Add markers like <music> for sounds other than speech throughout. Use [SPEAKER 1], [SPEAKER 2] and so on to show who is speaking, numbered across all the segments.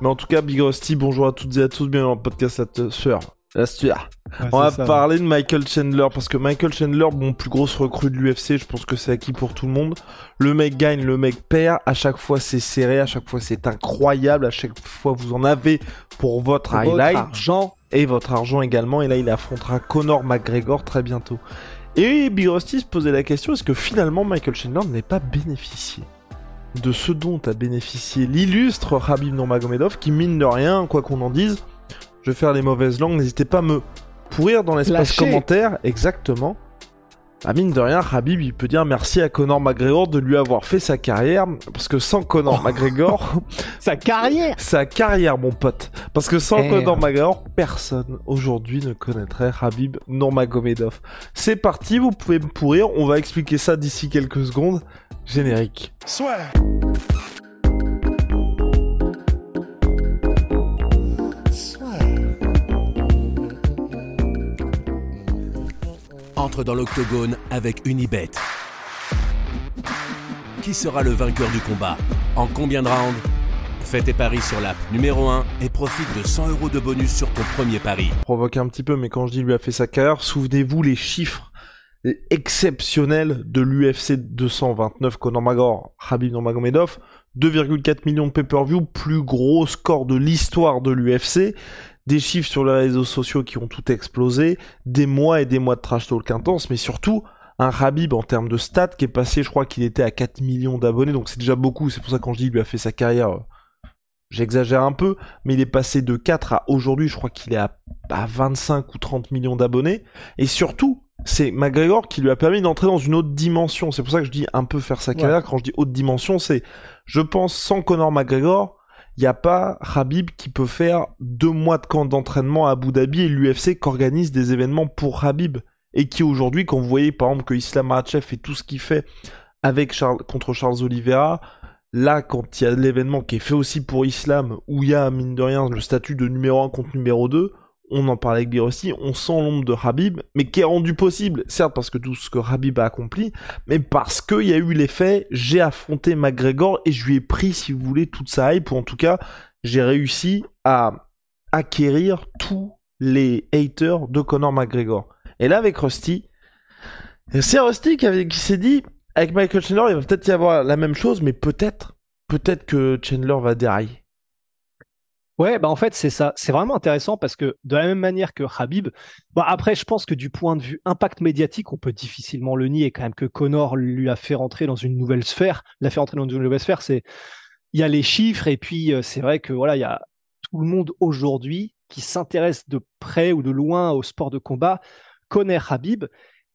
[SPEAKER 1] Mais en tout cas, Big Rusty, bonjour à toutes et à tous, bienvenue dans le podcast La Sueur. La Sueur. On va parler de Michael Chandler parce que Michael Chandler, bon, plus grosse recrue de l'UFC, je pense que c'est acquis pour tout le monde. Le mec gagne, le mec perd. À chaque fois, c'est serré, à chaque fois, c'est incroyable. À chaque fois, vous en avez pour votre
[SPEAKER 2] Votre
[SPEAKER 1] highlight
[SPEAKER 2] argent.
[SPEAKER 1] et votre argent également. Et là, il affrontera Conor McGregor très bientôt. Et Big Rusty se posait la question est-ce que finalement Michael Chandler n'est pas bénéficié? De ce dont a bénéficié l'illustre Habib Nurmagomedov qui, mine de rien, quoi qu'on en dise, je vais faire les mauvaises langues, n'hésitez pas à me pourrir dans l'espace
[SPEAKER 2] Lâcher.
[SPEAKER 1] commentaire, exactement. Ah, mine de rien, Habib, il peut dire merci à Conor McGregor de lui avoir fait sa carrière, parce que sans Conor McGregor, <laughs>
[SPEAKER 2] Sa carrière.
[SPEAKER 1] sa carrière, mon pote. Parce que sans
[SPEAKER 2] Eh.
[SPEAKER 1] Conor McGregor, personne aujourd'hui ne connaîtrait Habib Nurmagomedov. C'est parti, vous pouvez me pourrir. On va expliquer ça d'ici quelques secondes. Générique.
[SPEAKER 3] Entre dans l'octogone avec Unibet. Qui sera le vainqueur du combat En combien de rounds Fais tes paris sur l'app numéro 1 et profite de 100 euros de bonus sur ton premier pari.
[SPEAKER 1] Provoque un petit peu, mais quand je dis lui a fait sa carrière, souvenez-vous les chiffres exceptionnels de l'UFC 229 Conor McGregor, Habib Nurmagomedov. 2,4 millions de pay-per-view, plus gros score de l'histoire de l'UFC. Des chiffres sur les réseaux sociaux qui ont tout explosé, des mois et des mois de trash talk intense, mais surtout un Habib en termes de stats qui est passé, je crois qu'il était à 4 millions d'abonnés, donc c'est déjà beaucoup, c'est pour ça que quand je dis il lui a fait sa carrière, euh, j'exagère un peu, mais il est passé de 4 à aujourd'hui, je crois qu'il est à, à 25 ou 30 millions d'abonnés, et surtout, c'est McGregor qui lui a permis d'entrer dans une autre dimension, c'est pour ça que je dis un peu faire sa carrière, quand je dis haute dimension, c'est, je pense, sans Conor McGregor, il n'y a pas Habib qui peut faire deux mois de camp d'entraînement à Abu Dhabi et l'UFC qui organise des événements pour Habib. Et qui aujourd'hui, quand vous voyez par exemple que Islam Makhachev fait tout ce qu'il fait avec Charles, contre Charles Oliveira, là quand il y a l'événement qui est fait aussi pour Islam, où il y a mine de rien le statut de numéro 1 contre numéro 2, on en parlait avec Birossi, on sent l'ombre de Habib, mais qui est rendu possible, certes parce que tout ce que Habib a accompli, mais parce qu'il y a eu l'effet, j'ai affronté McGregor et je lui ai pris, si vous voulez, toute sa hype, ou en tout cas, j'ai réussi à acquérir tous les haters de Conor McGregor. Et là, avec Rusty, c'est Rusty qui, s'est dit, avec Michael Chandler, il va peut-être y avoir la même chose, mais peut-être, peut-être que Chandler va dérailler.
[SPEAKER 2] Ouais, bah en fait, c'est ça. C'est vraiment intéressant parce que de la même manière que Habib, bon, après, je pense que du point de vue impact médiatique, on peut difficilement le nier quand même que Connor lui a fait rentrer dans une nouvelle sphère. L'a fait rentrer dans une nouvelle sphère, c'est, il y a les chiffres et puis euh, c'est vrai que voilà, il y a tout le monde aujourd'hui qui s'intéresse de près ou de loin au sport de combat, connaît Habib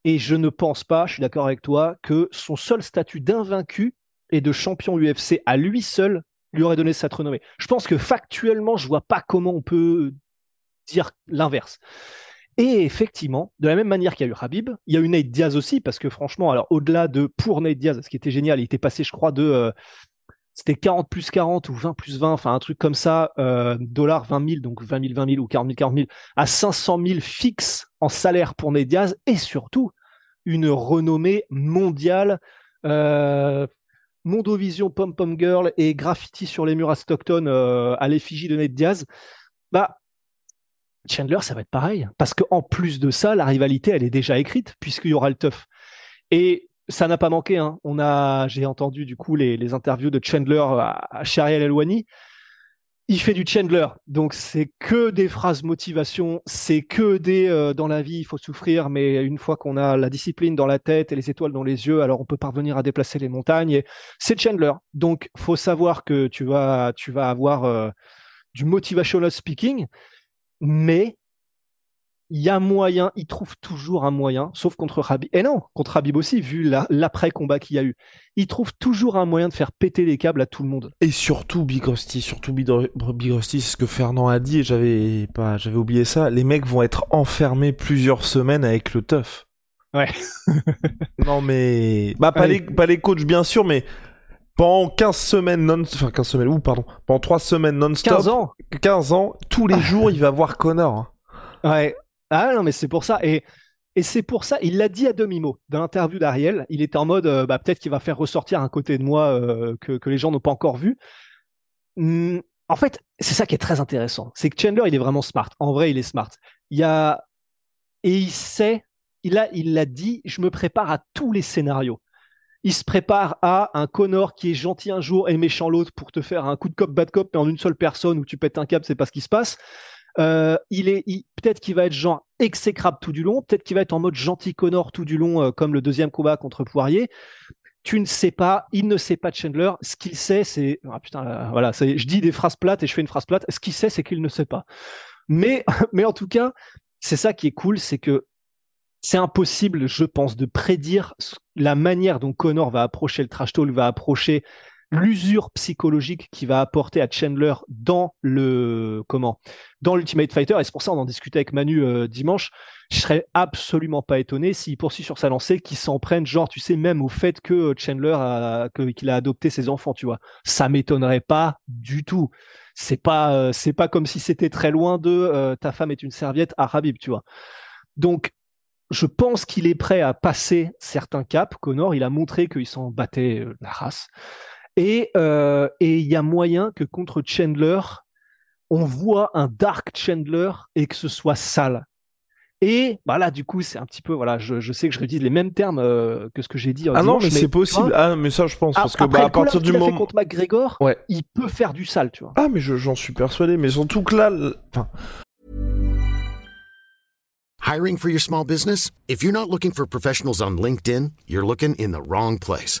[SPEAKER 2] et je ne pense pas, je suis d'accord avec toi, que son seul statut d'invaincu et de champion UFC à lui seul lui aurait donné cette renommée. Je pense que factuellement, je vois pas comment on peut dire l'inverse. Et effectivement, de la même manière qu'il y a eu Habib, il y a eu Nate Diaz aussi, parce que franchement, alors au-delà de pour Nate Diaz, ce qui était génial, il était passé, je crois, de euh, c'était 40 plus 40 ou 20 plus 20, enfin un truc comme ça, euh, dollars 20 000, donc 20 000, 20 000 ou 40 000, 40 000, à 500 000 fixes en salaire pour Nate Diaz, et surtout une renommée mondiale. Euh, Mondovision Pom Pom Girl et graffiti sur les murs à Stockton euh, à l'effigie de Nate Diaz, bah Chandler, ça va être pareil. Parce qu'en plus de ça, la rivalité, elle est déjà écrite, puisqu'il y aura le tough. Et ça n'a pas manqué. Hein. On a, j'ai entendu du coup les, les interviews de Chandler à, à Shariel Elwani. Il fait du Chandler, donc c'est que des phrases motivation, c'est que des euh, dans la vie il faut souffrir, mais une fois qu'on a la discipline dans la tête et les étoiles dans les yeux, alors on peut parvenir à déplacer les montagnes. Et c'est Chandler, donc faut savoir que tu vas tu vas avoir euh, du motivational speaking, mais il y a moyen, il trouve toujours un moyen, sauf contre Rabib. Et non, contre Rabib aussi, vu l'après-combat qu'il y a eu. Il trouve toujours un moyen de faire péter les câbles à tout le monde.
[SPEAKER 1] Et surtout Big Rusty, surtout Big Rusty, c'est ce que Fernand a dit, et j'avais pas, j'avais oublié ça. Les mecs vont être enfermés plusieurs semaines avec le teuf.
[SPEAKER 2] Ouais. <laughs>
[SPEAKER 1] non mais, bah pas les, pas les coachs bien sûr, mais pendant 15 semaines non enfin 15 semaines ou pardon pendant 3 semaines non-stop
[SPEAKER 2] 15 ans
[SPEAKER 1] 15 ans tous les <laughs> jours il va voir Connor
[SPEAKER 2] ouais ah non, mais c'est pour ça. Et, et c'est pour ça, il l'a dit à demi-mot dans l'interview d'Ariel. Il était en mode, euh, bah, peut-être qu'il va faire ressortir un côté de moi euh, que, les gens n'ont pas encore vu. Hum, en fait, c'est ça qui est très intéressant. C'est que Chandler, il est vraiment smart. En vrai, il est smart. Il y a et il sait, il il l'a dit. Je me prépare à tous les scénarios. Il se prépare à un Connor qui est gentil un jour et méchant l'autre pour te faire un coup de cop bad cop mais en une seule personne où tu pètes un câble, c'est pas ce qui se passe. Euh, il est, peut-être qu'il va être genre exécrable tout du long, peut-être qu'il va être en mode gentil Connor tout du long, euh, comme le deuxième combat contre Poirier. Tu ne sais pas, il ne sait pas de Chandler. Ce qu'il sait, c'est ah putain, euh, voilà, je dis des phrases plates et je fais une phrase plate. Ce qu'il sait, c'est qu'il ne sait pas. Mais, <laughs> mais en tout cas, c'est ça qui est cool, c'est que c'est impossible, je pense, de prédire la manière dont Connor va approcher le trash talk, va approcher l'usure psychologique qui va apporter à Chandler dans le comment dans l'Ultimate Fighter et c'est pour ça on en discutait avec Manu euh, dimanche je serais absolument pas étonné s'il poursuit sur sa lancée qu'il s'en prenne genre tu sais même au fait que Chandler a qu'il a adopté ses enfants tu vois ça m'étonnerait pas du tout c'est pas euh, c'est pas comme si c'était très loin de euh, ta femme est une serviette à tu vois donc je pense qu'il est prêt à passer certains caps. Connor, il a montré qu'il s'en battait la race. Euh, et il y a moyen que contre Chandler, on voit un Dark Chandler et que ce soit sale. Et bah là, du coup, c'est un petit peu, voilà, je, je, sais que je réutilise les mêmes termes euh, que ce que j'ai dit.
[SPEAKER 1] ah non, mais, c'est possible. Ah, mais ça, je pense, parce que bah, à partir du moment.
[SPEAKER 2] contre McGregor, ouais. il peut faire du sale, tu vois.
[SPEAKER 1] Ah, mais j'en suis persuadé. Mais surtout que là, enfin.
[SPEAKER 4] Hiring for your small business? If you're not looking for professionals on LinkedIn, you're looking in the wrong place.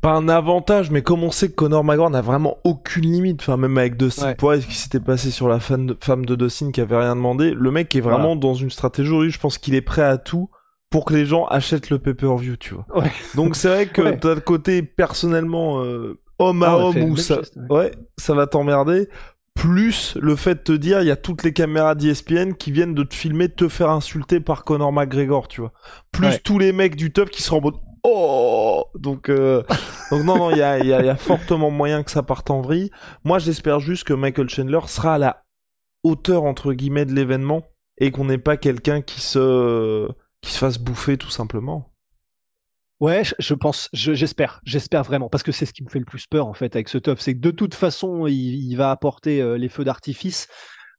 [SPEAKER 1] Pas un avantage, mais comme on sait que Conor McGregor n'a vraiment aucune limite, enfin même avec Dustin Poirier, ce qui s'était passé sur la femme de, femme de Dustin qui avait rien demandé, le mec est vraiment dans une stratégie, je pense qu'il est prêt à tout pour que les gens achètent le pay-per-view, tu vois. Donc c'est vrai que t'as le côté personnellement euh, homme à ah homme où ça, ouais, ça va t'emmerder. Plus le fait de te dire, il y a toutes les caméras d'ESPN qui viennent de te filmer, de te faire insulter par Conor McGregor, tu vois. Plus tous les mecs du top qui seront en mode oh donc euh, donc non non il y a, y a fortement moyen que ça parte en vrille. Moi j'espère juste que Michael Chandler sera à la hauteur entre guillemets de l'événement et qu'on n'ait pas quelqu'un qui se qui se fasse bouffer tout simplement.
[SPEAKER 2] Ouais, je pense, j'espère, j'espère vraiment, parce que c'est ce qui me fait le plus peur en fait avec ce top, c'est que de toute façon, il, va apporter euh, les feux d'artifice,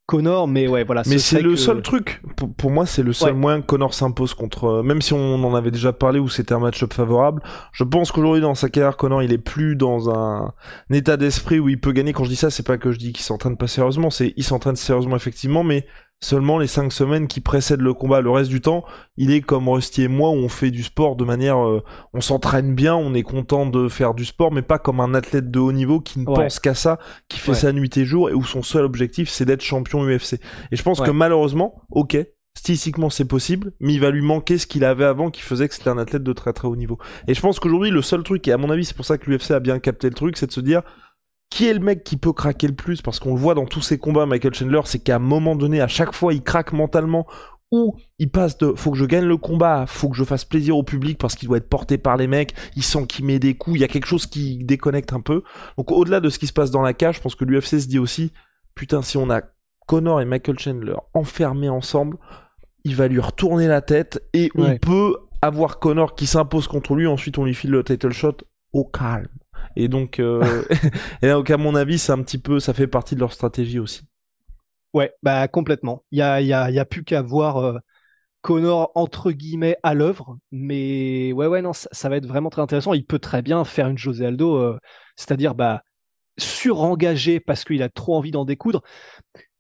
[SPEAKER 2] Connor, mais ouais, voilà.
[SPEAKER 1] Mais c'est le seul truc. Pour, moi, c'est le seul moyen que Connor s'impose contre. Euh, même si on en avait déjà parlé où c'était un match-up favorable, je pense qu'aujourd'hui dans sa carrière, Connor, il est plus dans un, état d'esprit où il peut gagner. Quand je dis ça, c'est pas que je dis qu'il s'entraîne pas sérieusement, c'est il s'entraîne sérieusement effectivement, mais Seulement les cinq semaines qui précèdent le combat, le reste du temps, il est comme Rusty et moi où on fait du sport de manière, euh, on s'entraîne bien, on est content de faire du sport, mais pas comme un athlète de haut niveau qui ne pense qu'à ça, qui fait sa nuit et jour et où son seul objectif c'est d'être champion UFC. Et je pense que malheureusement, ok, stylistiquement c'est possible, mais il va lui manquer ce qu'il avait avant qui faisait que c'était un athlète de très très haut niveau. Et je pense qu'aujourd'hui le seul truc, et à mon avis c'est pour ça que l'UFC a bien capté le truc, c'est de se dire qui est le mec qui peut craquer le plus Parce qu'on le voit dans tous ses combats, Michael Chandler, c'est qu'à un moment donné, à chaque fois, il craque mentalement ou il passe de faut que je gagne le combat, faut que je fasse plaisir au public parce qu'il doit être porté par les mecs, il sent qu'il met des coups, il y a quelque chose qui déconnecte un peu. Donc au-delà de ce qui se passe dans la cage, je pense que l'UFC se dit aussi putain si on a Connor et Michael Chandler enfermés ensemble, il va lui retourner la tête et on peut avoir Connor qui s'impose contre lui, ensuite on lui file le title shot au calme. Et donc, euh, <laughs> et à mon avis, c'est un petit peu, ça fait partie de leur stratégie aussi.
[SPEAKER 2] Ouais, bah complètement. Il y a, y a, y a plus qu'à voir. Euh, Connor entre guillemets à l'œuvre, mais ouais ouais non ça, va être vraiment très intéressant. Il peut très bien faire une José Aldo, euh, c'est-à-dire bah surengagé parce qu'il a trop envie d'en découdre.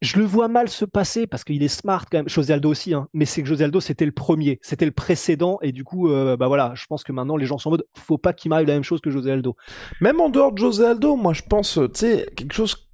[SPEAKER 2] Je le vois mal se passer parce qu'il est smart quand même. José Aldo aussi, hein. mais c'est que José Aldo c'était le premier, c'était le précédent et du coup euh, bah voilà, je pense que maintenant les gens sont en mode faut pas qu'il m'arrive la même chose que José Aldo.
[SPEAKER 1] Même en dehors de José Aldo, moi je pense tu sais quelque chose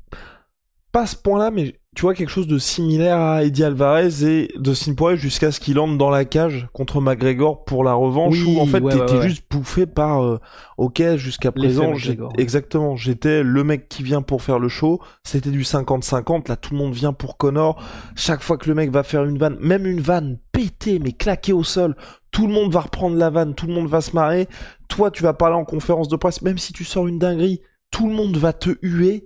[SPEAKER 1] pas ce point-là, mais tu vois quelque chose de similaire à Eddie Alvarez et de Poirier jusqu'à ce qu'il entre dans la cage contre McGregor pour la revanche où en fait t'étais juste bouffé par euh, ok jusqu'à présent exactement j'étais le mec qui vient pour faire le show c'était du 50-50 là tout le monde vient pour Connor chaque fois que le mec va faire une vanne même une vanne pétée mais claquée au sol tout le monde va reprendre la vanne tout le monde va se marrer toi tu vas parler en conférence de presse même si tu sors une dinguerie tout le monde va te huer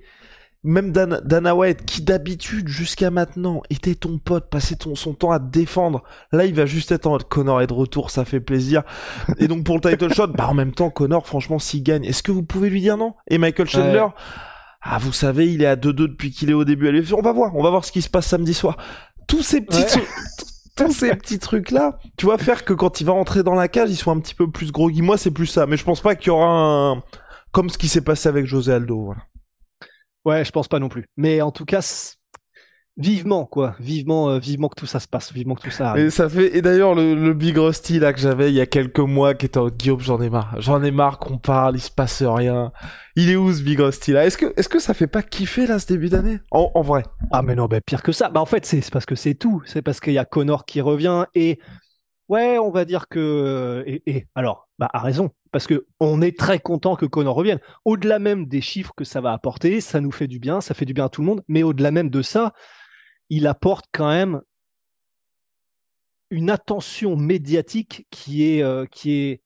[SPEAKER 1] même Dan, Dana White, qui d'habitude jusqu'à maintenant était ton pote, passait ton, son temps à te défendre, là il va juste être en mode Connor est de retour, ça fait plaisir. Et donc pour le title shot, bah en même temps Connor, franchement s'il gagne, est-ce que vous pouvez lui dire non? Et Michael Chandler, ah vous savez il est à 2-2 depuis qu'il est au début à On va voir, on va voir ce qui se passe samedi soir. Tous ces petits tous ces petits trucs là, tu vas faire que quand il va rentrer dans la cage, il soit un petit peu plus groggy. Moi c'est plus ça, mais je pense pas qu'il y aura un comme ce qui s'est passé avec José Aldo, voilà.
[SPEAKER 2] Ouais, je pense pas non plus. Mais en tout cas, vivement quoi, vivement, euh, vivement que tout ça se passe, vivement que tout ça arrive.
[SPEAKER 1] Et ça fait. Et d'ailleurs le, Big Rusty là que j'avais il y a quelques mois, qui était en Guillaume, j'en ai marre, j'en ai marre qu'on parle, il se passe rien. Il est où ce Big Rusty là? Est-ce que, est-ce que ça fait pas kiffer là ce début d'année? En, en, vrai
[SPEAKER 2] Ah mais non, bah, pire que ça. Bah en fait c'est parce que c'est tout, c'est parce qu'il y a Connor qui revient et Ouais, on va dire que et, alors, bah a raison parce que on est très content que Connor revienne. Au-delà même des chiffres que ça va apporter, ça nous fait du bien, ça fait du bien à tout le monde. Mais au-delà même de ça, il apporte quand même une attention médiatique qui est euh, qui est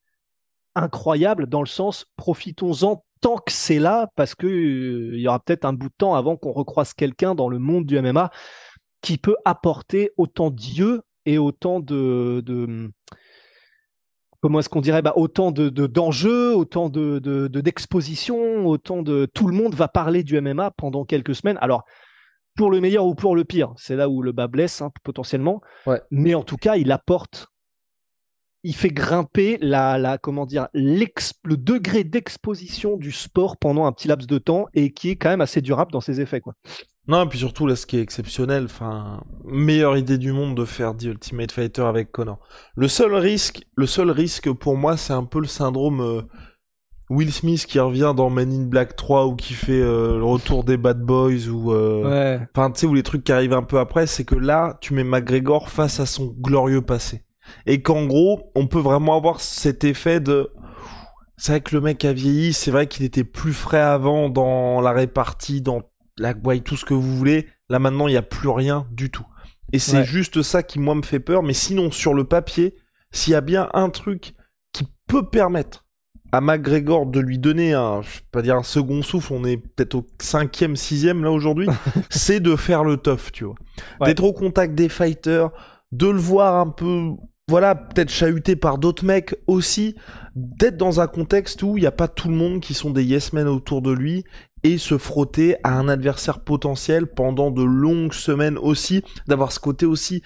[SPEAKER 2] incroyable dans le sens profitons-en tant que c'est là parce que euh, il y aura peut-être un bout de temps avant qu'on recroise quelqu'un dans le monde du MMA qui peut apporter autant d'yeux et autant de, comment est-ce qu'on dirait bah, autant de d'enjeux, autant de d'expositions, autant de tout le monde va parler du MMA pendant quelques semaines. Alors pour le meilleur ou pour le pire, c'est là où le bas blesse hein, potentiellement. Mais en tout cas, il apporte, il fait grimper la, la comment dire le degré d'exposition du sport pendant un petit laps de temps et qui est quand même assez durable dans ses effets quoi.
[SPEAKER 1] Non, et puis surtout, là, ce qui est exceptionnel, enfin, meilleure idée du monde de faire The Ultimate Fighter avec Connor. Le seul risque, le seul risque pour moi, c'est un peu le syndrome euh, Will Smith qui revient dans Men in Black 3 ou qui fait euh, le retour des Bad Boys ou, euh, enfin, tu sais, ou les trucs qui arrivent un peu après, c'est que là, tu mets McGregor face à son glorieux passé. Et qu'en gros, on peut vraiment avoir cet effet de, c'est vrai que le mec a vieilli, c'est vrai qu'il était plus frais avant dans la répartie, dans la tout ce que vous voulez. Là maintenant, il n'y a plus rien du tout. Et c'est juste ça qui moi me fait peur. Mais sinon, sur le papier, s'il y a bien un truc qui peut permettre à McGregor de lui donner un, je vais pas dire un second souffle, on est peut-être au cinquième, sixième là aujourd'hui, <laughs> c'est de faire le tough, tu vois. D'être au contact des fighters, de le voir un peu, voilà, peut-être chahuté par d'autres mecs aussi, d'être dans un contexte où il n'y a pas tout le monde qui sont des yes men autour de lui et se frotter à un adversaire potentiel pendant de longues semaines aussi, d'avoir ce côté aussi.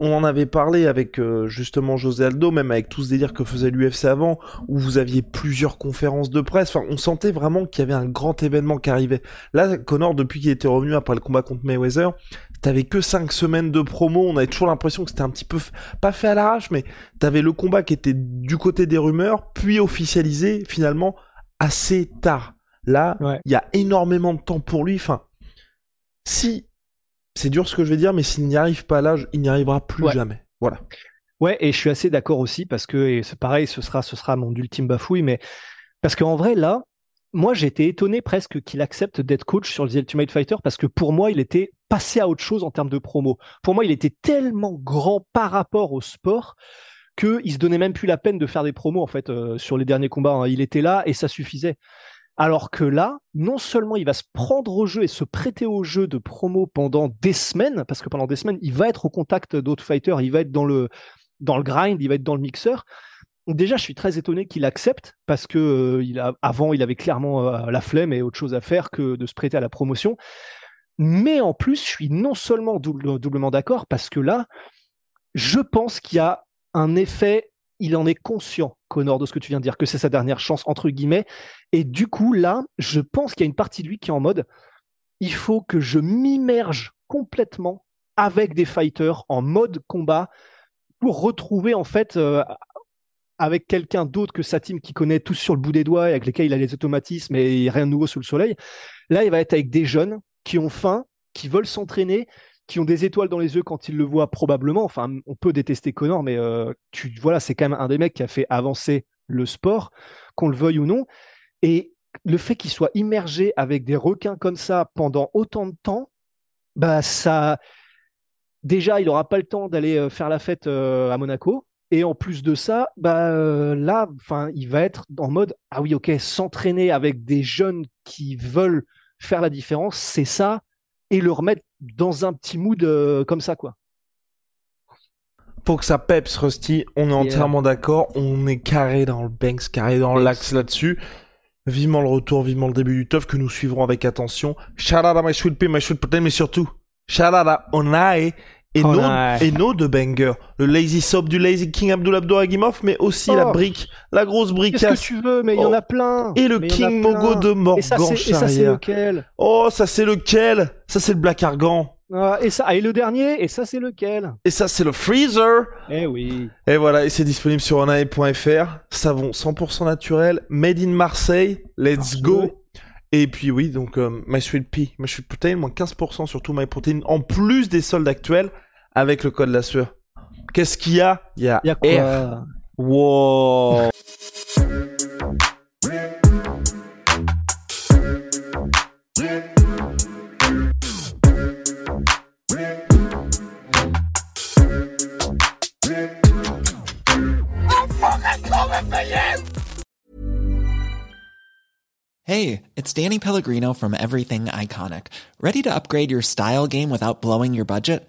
[SPEAKER 1] On en avait parlé avec euh, justement José Aldo, même avec tout ce délire que faisait l'UFC avant, où vous aviez plusieurs conférences de presse. Enfin, on sentait vraiment qu'il y avait un grand événement qui arrivait. Là, Connor, depuis qu'il était revenu après le combat contre Mayweather, t'avais que 5 semaines de promo. On avait toujours l'impression que c'était un petit peu pas fait à l'arrache, mais t'avais le combat qui était du côté des rumeurs, puis officialisé finalement assez tard. Là, il y a énormément de temps pour lui. Enfin, si c'est dur ce que je vais dire, mais s'il n'y arrive pas là, il n'y arrivera plus jamais. Voilà.
[SPEAKER 2] Ouais, et je suis assez d'accord aussi parce que c'est pareil, ce sera, ce sera mon ultime bafouille, mais parce qu'en vrai là, moi j'étais étonné presque qu'il accepte d'être coach sur The Ultimate Fighter parce que pour moi il était passé à autre chose en termes de promo. Pour moi il était tellement grand par rapport au sport qu'il se donnait même plus la peine de faire des promos en fait euh, sur les derniers combats. Hein. Il était là et ça suffisait. Alors que là, non seulement il va se prendre au jeu et se prêter au jeu de promo pendant des semaines, parce que pendant des semaines, il va être au contact d'autres fighters, il va être dans le, dans le grind, il va être dans le mixeur. Déjà, je suis très étonné qu'il accepte parce que euh, il avant, il avait clairement euh, la flemme et autre chose à faire que de se prêter à la promotion. Mais en plus, je suis non seulement doublement d'accord parce que là, je pense qu'il y a un effet, il en est conscient, Connor, de ce que tu viens de dire, que c'est sa dernière chance, entre guillemets. Et du coup, là, je pense qu'il y a une partie de lui qui est en mode, il faut que je m'immerge complètement avec des fighters en mode combat pour retrouver en fait euh, avec quelqu'un d'autre que sa team qui connaît tous sur le bout des doigts et avec lesquels il a les automatismes et rien de nouveau sous le soleil. Là, il va être avec des jeunes qui ont faim, qui veulent s'entraîner, qui ont des étoiles dans les yeux quand ils le voient probablement. Enfin, on peut détester Connor, mais euh, tu voilà, c'est quand même un des mecs qui a fait avancer le sport, qu'on le veuille ou non. Et le fait qu'il soit immergé avec des requins comme ça pendant autant de temps, bah ça. Déjà, il n'aura pas le temps d'aller euh, faire la fête euh, à Monaco. Et en plus de ça, bah là, enfin, il va être en mode ah oui, ok, s'entraîner avec des jeunes qui veulent faire la différence, c'est ça, et le remettre dans un petit mood euh, comme ça, quoi.
[SPEAKER 1] Pour que ça peps, Rusty, on est entièrement d'accord. On est carré dans le Banks, carré dans l'axe là-dessus. Vivement le retour, vivement le début du tough que nous suivrons avec attention. Shout out à My Sweet Pea, My Sweet Protein, mais surtout, shout out à Onai et,
[SPEAKER 2] Oh
[SPEAKER 1] nos, et nos de banger. Le Lazy Soap du Lazy King Abdul Abdouragimov, mais aussi la
[SPEAKER 2] Oh.
[SPEAKER 1] brique, la grosse
[SPEAKER 2] Qu'est-ce que tu veux Mais il y en
[SPEAKER 1] Oh.
[SPEAKER 2] a plein.
[SPEAKER 1] Et le
[SPEAKER 2] Mais
[SPEAKER 1] King. Mogo de mort
[SPEAKER 2] Et ça, c'est, lequel
[SPEAKER 1] Oh, ça c'est lequel? Ça c'est le Black Argan.
[SPEAKER 2] Ah, Et ça, ah, et le dernier Et ça, c'est lequel?
[SPEAKER 1] Et ça c'est le Freezer.
[SPEAKER 2] Eh oui.
[SPEAKER 1] Et voilà, et c'est disponible sur onae.fr. Savon 100% naturel, made in Marseille. Let's
[SPEAKER 2] Ah,
[SPEAKER 1] go. Et puis oui, donc euh, My Sweet Pea, My Sweet Protein, moins 15% sur tout My Protein, en plus des soldes actuels avec le code la sueur. Qu'est-ce qu'il y a Il y a,
[SPEAKER 2] Il y a quoi
[SPEAKER 1] R. Wow.
[SPEAKER 5] Hey, it's Danny Pellegrino from Everything Iconic. Ready to upgrade your style game without blowing your budget?